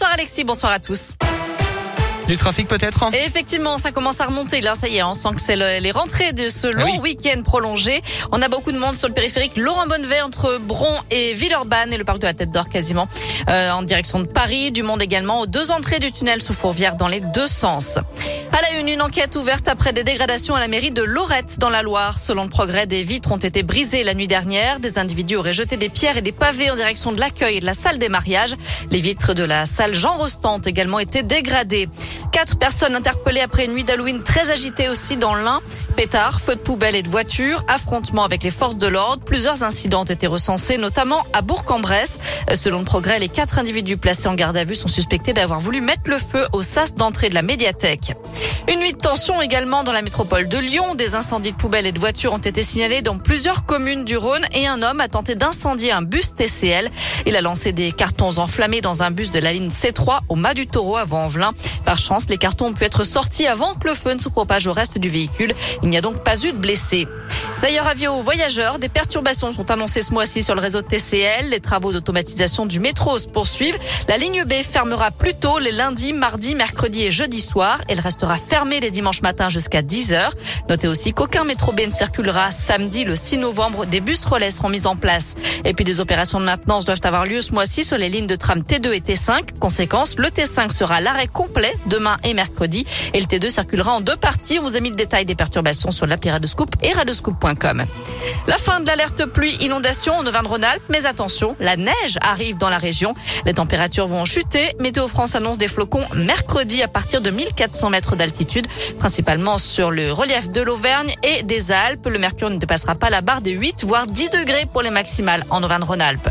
Bonsoir Alexis, bonsoir à tous. Du trafic peut-être? Et effectivement, ça commence à remonter. Là, ça y est, on sent que c'est le- les rentrées de ce long Ah oui. week-end prolongé. On a beaucoup de monde sur le périphérique Laurent Bonnevet entre Bron et Villeurbanne et le parc de la Tête d'Or quasiment euh, en direction de Paris. Du monde également aux deux entrées du tunnel sous Fourvière dans les deux sens. À la une, une enquête ouverte après des dégradations à la mairie de Lorette dans la Loire. Selon le progrès, des vitres ont été brisées la nuit dernière. Des individus auraient jeté des pierres et des pavés en direction de l'accueil et de la salle des mariages. Les vitres de la salle Jean Rostand ont également été dégradées. Quatre personnes interpellées après une nuit d'Halloween très agitée aussi dans l'Ain. Pétards, feux de poubelle et de voitures, affrontements avec les forces de l'ordre. Plusieurs incidents ont été recensés, notamment à Bourg-en-Bresse. Selon le progrès, les quatre individus placés en garde à vue sont suspectés d'avoir voulu mettre le feu au sas d'entrée de la médiathèque. Une nuit de tension également dans la métropole de Lyon. Des incendies de poubelles et de voitures ont été signalés dans plusieurs communes du Rhône et un homme a tenté d'incendier un bus TCL. Il a lancé des cartons enflammés dans un bus de la ligne C3 au Mas du Taureau avant Envelin. Par chance, les cartons ont pu être sortis avant que le feu ne se propage au reste du véhicule. Il n'y a donc pas eu de blessés. D'ailleurs, avis aux voyageurs, des perturbations sont annoncées ce mois-ci sur le réseau TCL. Les travaux d'automatisation du métro se poursuivent. La ligne B fermera plus tôt les lundis, mardis, mercredis et jeudi soir. Elle restera fermée les dimanches matins jusqu'à 10h. Notez aussi qu'aucun métro B ne circulera samedi le 6 novembre. Des bus relais seront mis en place. Et puis des opérations de maintenance doivent avoir lieu ce mois-ci sur les lignes de tram T2 et T5. Conséquence, le T5 sera l'arrêt complet demain et mercredi. Et le T2 circulera en deux parties. On vous a mis le détail des perturbations sur l'appli Radescoop et La fin de l'alerte pluie inondation en Auvergne-Rhône-Alpes, mais attention, la neige arrive dans la région. Les températures vont chuter. Météo France annonce des flocons mercredi à partir de 1400 mètres d'altitude, principalement sur le relief de l'Auvergne et des Alpes. Le mercure ne dépassera pas la barre des 8 voire 10 degrés pour les maximales en Auvergne-Rhône-Alpes.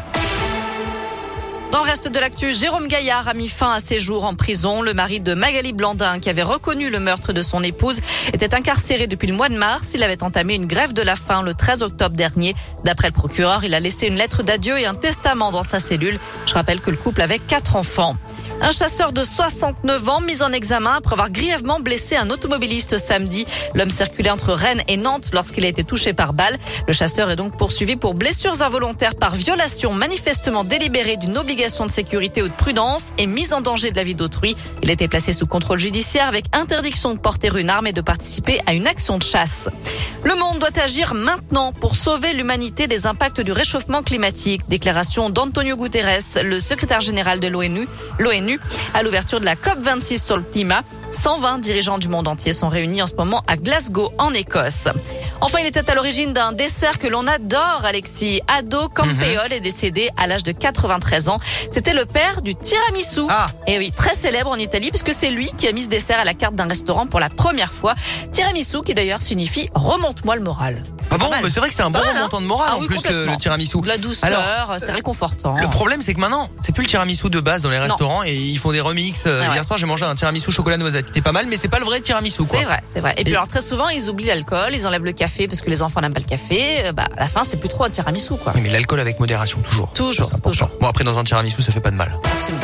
Dans le reste de l'actu, Jérôme Gaillard a mis fin à ses jours en prison. Le mari de Magali Blandin, qui avait reconnu le meurtre de son épouse, était incarcéré depuis le mois de mars. Il avait entamé une grève de la faim le 13 octobre dernier. D'après le procureur, il a laissé une lettre d'adieu et un testament dans sa cellule. Je rappelle que le couple avait quatre enfants. Un chasseur de 69 ans mis en examen après avoir grièvement blessé un automobiliste samedi. L'homme circulait entre Rennes et Nantes lorsqu'il a été touché par balle. Le chasseur est donc poursuivi pour blessures involontaires par violation manifestement délibérée d'une obligation de sécurité ou de prudence et mise en danger de la vie d'autrui. Il été placé sous contrôle judiciaire avec interdiction de porter une arme et de participer à une action de chasse. Le monde doit agir maintenant pour sauver l'humanité des impacts du réchauffement climatique. Déclaration d'Antonio Guterres, le secrétaire général de l'ONU, l'ONU, à l'ouverture de la COP26 sur le climat. 120 dirigeants du monde entier sont réunis en ce moment à Glasgow, en Écosse. Enfin, il était à l'origine d'un dessert que l'on adore, Alexis. Ado Campeol est décédé à l'âge de 93 ans. C'était le père du tiramisu. Ah. Et oui, très célèbre en Italie puisque c'est lui qui a mis ce dessert à la carte d'un restaurant pour la première fois. Tiramisu qui d'ailleurs signifie remonte-moi le moral. Ah bon bah C'est vrai que c'est un bon mal, hein remontant de morale Ah en plus le, le tiramisu. De la douceur, c'est réconfortant. Le problème c'est que maintenant c'est plus le tiramisu de base dans les restaurants et ils font des remix. Hier soir j'ai mangé un tiramisu chocolat noisette qui était pas mal mais c'est pas le vrai tiramisu quoi. C'est vrai, c'est vrai. Et puis alors très souvent ils oublient l'alcool, ils enlèvent le café parce que les enfants n'aiment pas le café. Euh, Bah à la fin c'est plus trop un tiramisu quoi. Oui, mais l'alcool avec modération toujours. Toujours, toujours. Bon après dans un tiramisu ça fait pas de mal. Absolument.